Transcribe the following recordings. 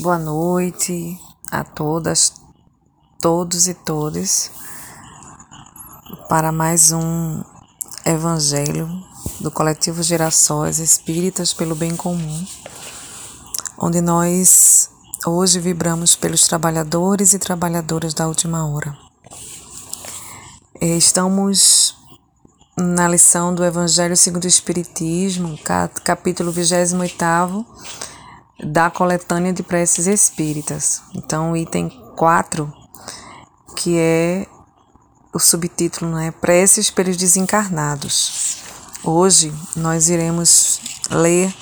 Boa noite a todas, todos e todas, para mais um Evangelho do Coletivo Gerações Espíritas pelo Bem Comum, onde nós hoje vibramos pelos trabalhadores e trabalhadoras da última hora. Estamos na lição do Evangelho segundo o Espiritismo, capítulo 28 da coletânea de preces espíritas. Então, item 4, que é o subtítulo, né? Preces pelos desencarnados. Hoje nós iremos ler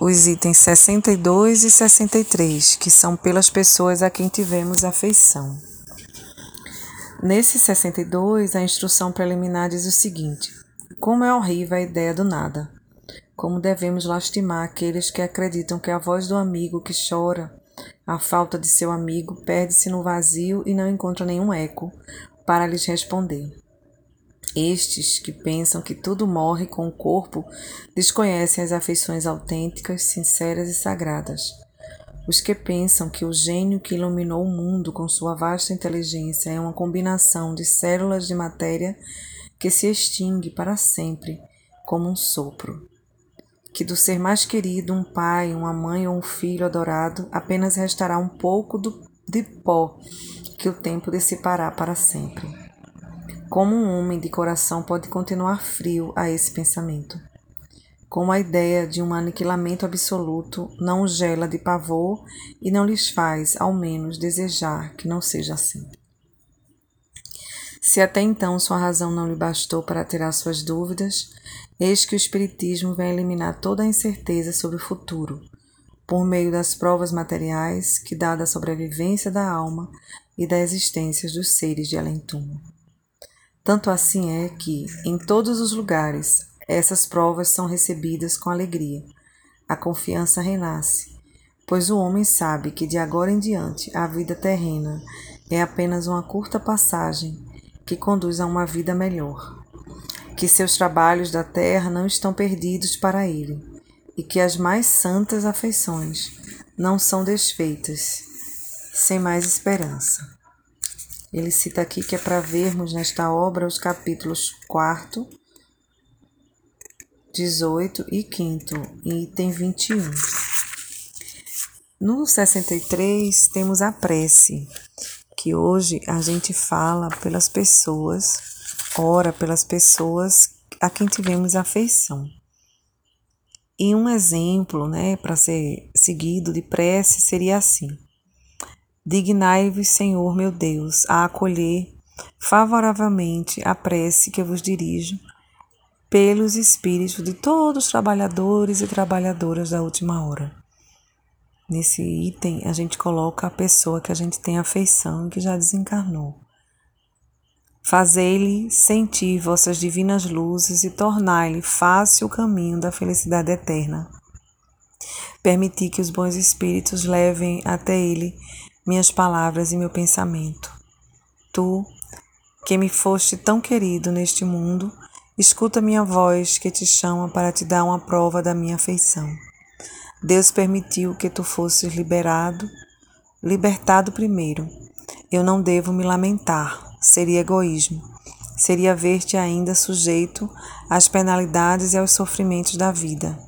os itens 62 e 63, que são pelas pessoas a quem tivemos afeição. Nesse 62, a instrução preliminar diz o seguinte: Como é horrível a ideia do nada como devemos lastimar aqueles que acreditam que a voz do amigo que chora a falta de seu amigo perde-se no vazio e não encontra nenhum eco para lhes responder. Estes que pensam que tudo morre com o corpo desconhecem as afeições autênticas, sinceras e sagradas. Os que pensam que o gênio que iluminou o mundo com sua vasta inteligência é uma combinação de células de matéria que se extingue para sempre como um sopro que do ser mais querido, um pai, uma mãe ou um filho adorado, apenas restará um pouco do, de pó que o tempo dissipará para sempre. Como um homem de coração pode continuar frio a esse pensamento? Como a ideia de um aniquilamento absoluto não gela de pavor e não lhes faz, ao menos, desejar que não seja assim. Se até então sua razão não lhe bastou para tirar suas dúvidas, eis que o Espiritismo vem eliminar toda a incerteza sobre o futuro, por meio das provas materiais que dá da sobrevivência da alma e da existência dos seres de além-túmulo. Tanto assim é que, em todos os lugares, essas provas são recebidas com alegria. A confiança renasce, pois o homem sabe que de agora em diante a vida terrena é apenas uma curta passagem que conduz a uma vida melhor, que seus trabalhos da terra não estão perdidos para ele e que as mais santas afeições não são desfeitas, sem mais esperança. Ele cita aqui que é para vermos nesta obra os capítulos 4, 18 e 5, item 21. No 63 temos a prece, que hoje a gente fala pelas pessoas, ora pelas pessoas a quem tivemos afeição. E um exemplo, né, para ser seguido de prece seria assim: Dignai-vos, Senhor meu Deus, a acolher favoravelmente a prece que vos dirijo pelos espíritos de todos os trabalhadores e trabalhadoras da última hora Nesse item, a gente coloca a pessoa que a gente tem afeição e que já desencarnou. Fazei-lhe sentir vossas divinas luzes e tornai-lhe fácil o caminho da felicidade eterna. Permiti que os bons espíritos levem até ele minhas palavras e meu pensamento. Tu, que me foste tão querido neste mundo, escuta minha voz que te chama para te dar uma prova da minha afeição. Deus permitiu que tu fosses liberado, libertado primeiro. Eu não devo me lamentar, seria egoísmo. Seria ver-te ainda sujeito às penalidades e aos sofrimentos da vida.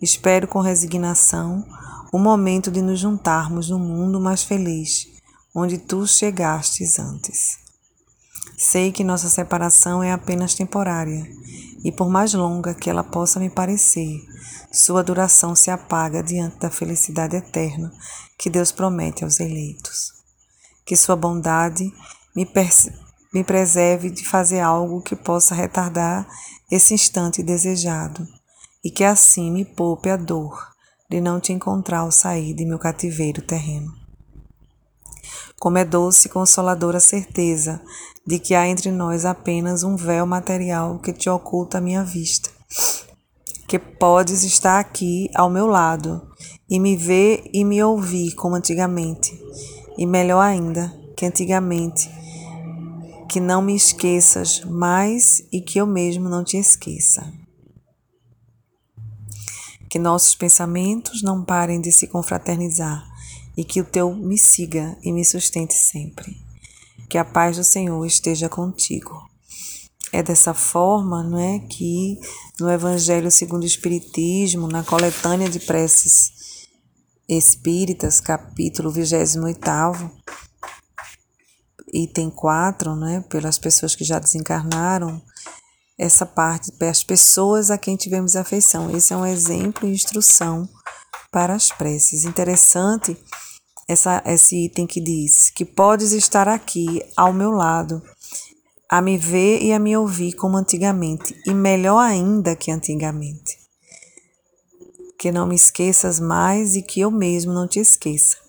Espero com resignação o momento de nos juntarmos no mundo mais feliz, onde tu chegastes antes. Sei que nossa separação é apenas temporária, e por mais longa que ela possa me parecer, sua duração se apaga diante da felicidade eterna que Deus promete aos eleitos. Que sua bondade me, me preserve de fazer algo que possa retardar esse instante desejado, e que assim me poupe a dor de não te encontrar ao sair de meu cativeiro terreno. Como é doce e consoladora a certeza de que há entre nós apenas um véu material que te oculta a minha vista, que podes estar aqui ao meu lado e me ver e me ouvir como antigamente, e melhor ainda que antigamente, que não me esqueças mais e que eu mesmo não te esqueça. Que nossos pensamentos não parem de se confraternizar e que o teu me siga e me sustente sempre. Que a paz do Senhor esteja contigo. É dessa forma, não é, que no Evangelho segundo o Espiritismo, na coletânea de preces espíritas, capítulo 28, item 4, né, pelas pessoas que já desencarnaram, essa parte, as pessoas a quem tivemos afeição. Esse é um exemplo e instrução para as preces. Interessante essa, esse item que diz que podes estar aqui ao meu lado, a me ver e a me ouvir como antigamente, e melhor ainda que antigamente. Que não me esqueças mais e que eu mesmo não te esqueça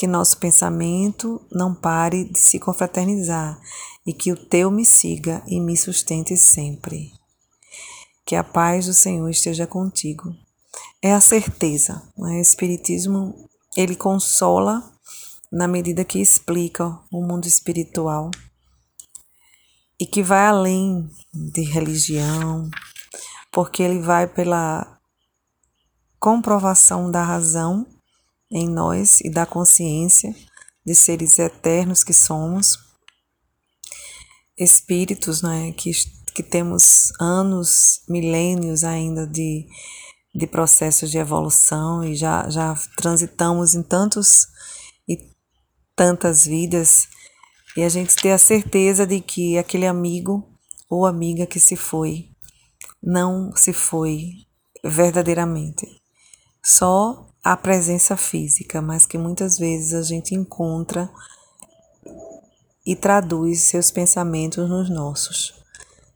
que nosso pensamento não pare de se confraternizar e que o teu me siga e me sustente sempre. Que a paz do Senhor esteja contigo. É a certeza. Né? O Espiritismo ele consola na medida que explica o mundo espiritual e que vai além de religião, porque ele vai pela comprovação da razão em nós e da consciência de seres eternos que somos, espíritos né, que, que temos anos, milênios ainda de, de processos de evolução e já, já transitamos em tantos e tantas vidas, e a gente ter a certeza de que aquele amigo ou amiga que se foi não se foi verdadeiramente. Só a presença física, mas que muitas vezes a gente encontra e traduz seus pensamentos nos nossos.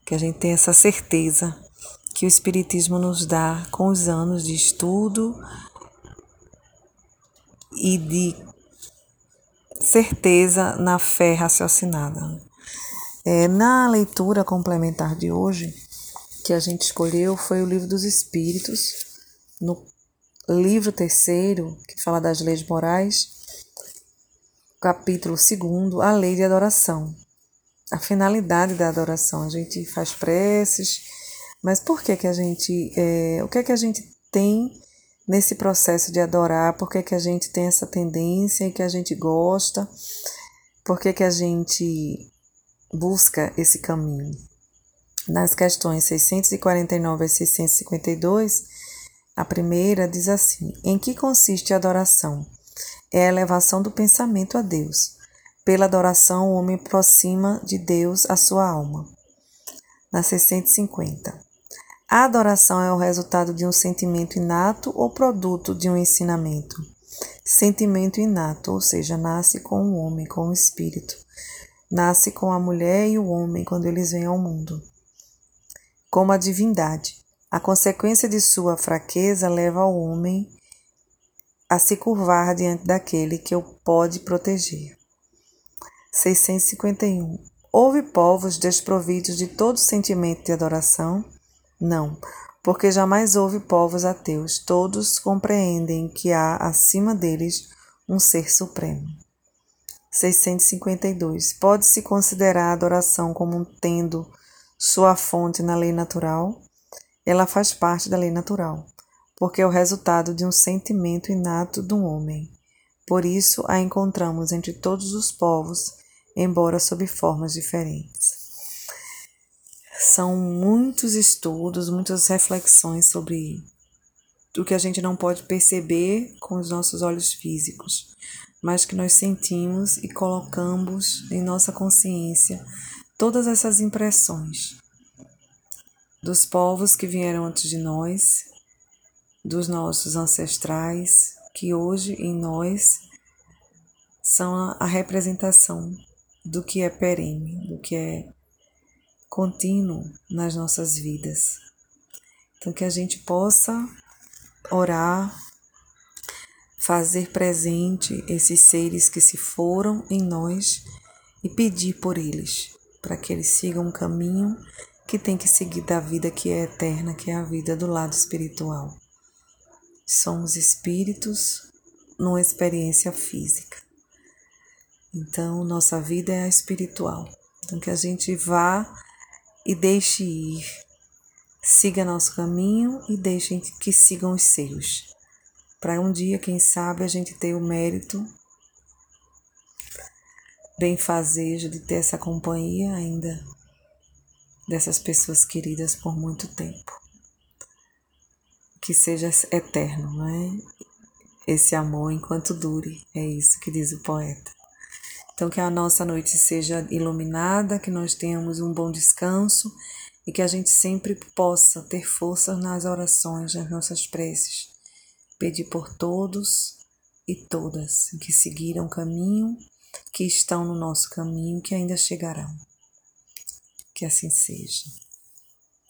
Que a gente tem essa certeza que o Espiritismo nos dá com os anos de estudo e de certeza na fé raciocinada. É, na leitura complementar de hoje, que a gente escolheu foi o Livro dos Espíritos, no livro terceiro, que fala das leis morais, capítulo segundo, a lei de adoração. A finalidade da adoração. A gente faz preces, mas por que que a gente, é, o que é que a gente tem nesse processo de adorar? Por que que a gente tem essa tendência e que a gente gosta? Por que que a gente busca esse caminho? Nas questões 649 a 652, a primeira diz assim: Em que consiste a adoração? É a elevação do pensamento a Deus. Pela adoração, o homem aproxima de Deus a sua alma. Na 650. A adoração é o resultado de um sentimento inato ou produto de um ensinamento? Sentimento inato, ou seja, nasce com o homem, com o espírito. Nasce com a mulher e o homem quando eles vêm ao mundo. Como a divindade. A consequência de sua fraqueza leva o homem a se curvar diante daquele que o pode proteger. 651. Houve povos desprovidos de todo sentimento de adoração? Não, porque jamais houve povos ateus. Todos compreendem que há acima deles um ser supremo. 652. Pode-se considerar a adoração como tendo sua fonte na lei natural? Ela faz parte da lei natural, porque é o resultado de um sentimento inato do homem. Por isso a encontramos entre todos os povos, embora sob formas diferentes. São muitos estudos, muitas reflexões sobre o que a gente não pode perceber com os nossos olhos físicos, mas que nós sentimos e colocamos em nossa consciência todas essas impressões dos povos que vieram antes de nós, dos nossos ancestrais, que hoje em nós são a representação do que é perene, do que é contínuo nas nossas vidas. Então, que a gente possa orar, fazer presente esses seres que se foram em nós e pedir por eles, para que eles sigam um caminho que tem que seguir da vida que é eterna, que é a vida do lado espiritual. Somos espíritos numa experiência física. Então, nossa vida é a espiritual. Então, que a gente vá e deixe ir, Siga nosso caminho e deixem que sigam os seus. Para um dia, quem sabe, a gente ter o mérito, benfazejo de ter essa companhia ainda dessas pessoas queridas por muito tempo. Que seja eterno, não é? Esse amor enquanto dure, é isso que diz o poeta. Então, que a nossa noite seja iluminada, que nós tenhamos um bom descanso e que a gente sempre possa ter força nas orações, nas nossas preces. Pedir por todos e todas que seguiram o caminho, que estão no nosso caminho, que ainda chegarão. Que assim seja.